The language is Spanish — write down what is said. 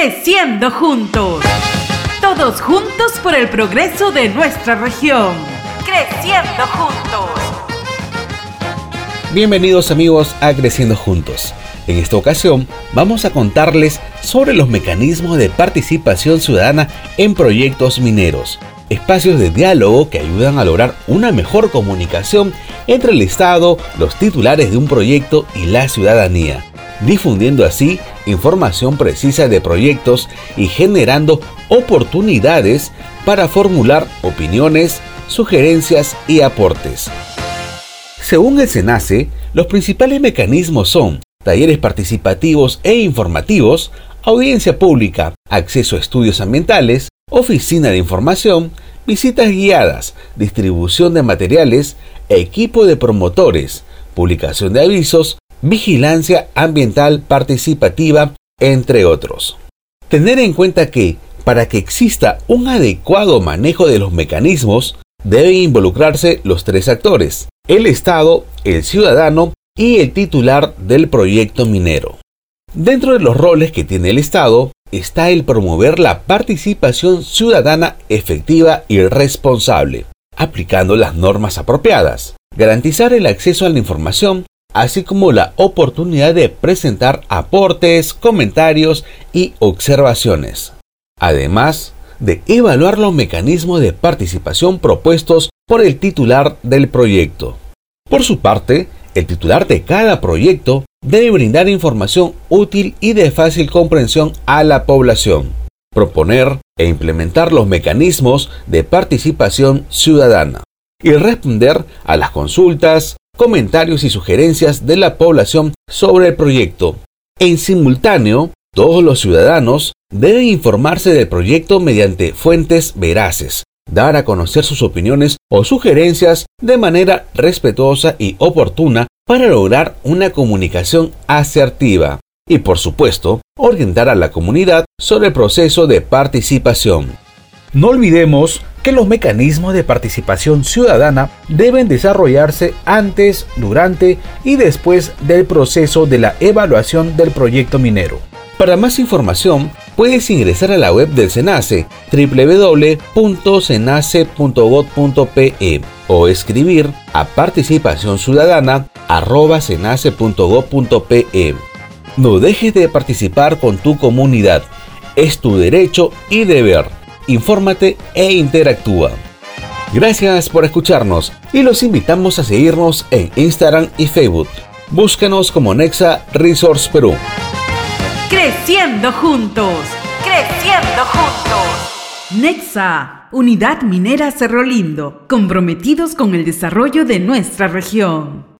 Creciendo juntos. Todos juntos por el progreso de nuestra región. Creciendo juntos. Bienvenidos amigos a Creciendo Juntos. En esta ocasión vamos a contarles sobre los mecanismos de participación ciudadana en proyectos mineros, espacios de diálogo que ayudan a lograr una mejor comunicación entre el Estado, los titulares de un proyecto y la ciudadanía difundiendo así información precisa de proyectos y generando oportunidades para formular opiniones, sugerencias y aportes. Según el SENACE, los principales mecanismos son talleres participativos e informativos, audiencia pública, acceso a estudios ambientales, oficina de información, visitas guiadas, distribución de materiales, equipo de promotores, publicación de avisos, vigilancia ambiental participativa, entre otros. Tener en cuenta que, para que exista un adecuado manejo de los mecanismos, deben involucrarse los tres actores, el Estado, el ciudadano y el titular del proyecto minero. Dentro de los roles que tiene el Estado está el promover la participación ciudadana efectiva y responsable, aplicando las normas apropiadas, garantizar el acceso a la información así como la oportunidad de presentar aportes, comentarios y observaciones. Además de evaluar los mecanismos de participación propuestos por el titular del proyecto. Por su parte, el titular de cada proyecto debe brindar información útil y de fácil comprensión a la población, proponer e implementar los mecanismos de participación ciudadana y responder a las consultas, comentarios y sugerencias de la población sobre el proyecto. En simultáneo, todos los ciudadanos deben informarse del proyecto mediante fuentes veraces, dar a conocer sus opiniones o sugerencias de manera respetuosa y oportuna para lograr una comunicación asertiva y, por supuesto, orientar a la comunidad sobre el proceso de participación. No olvidemos que los mecanismos de participación ciudadana deben desarrollarse antes, durante y después del proceso de la evaluación del proyecto minero. Para más información, puedes ingresar a la web del SENACE www.cenace.gov.pe o escribir a participacionciudadana.cenace.gov.pe. No dejes de participar con tu comunidad. Es tu derecho y deber infórmate e interactúa. Gracias por escucharnos y los invitamos a seguirnos en Instagram y Facebook. Búscanos como Nexa Resource Perú. Creciendo juntos, creciendo juntos. Nexa, Unidad Minera Cerro Lindo, comprometidos con el desarrollo de nuestra región.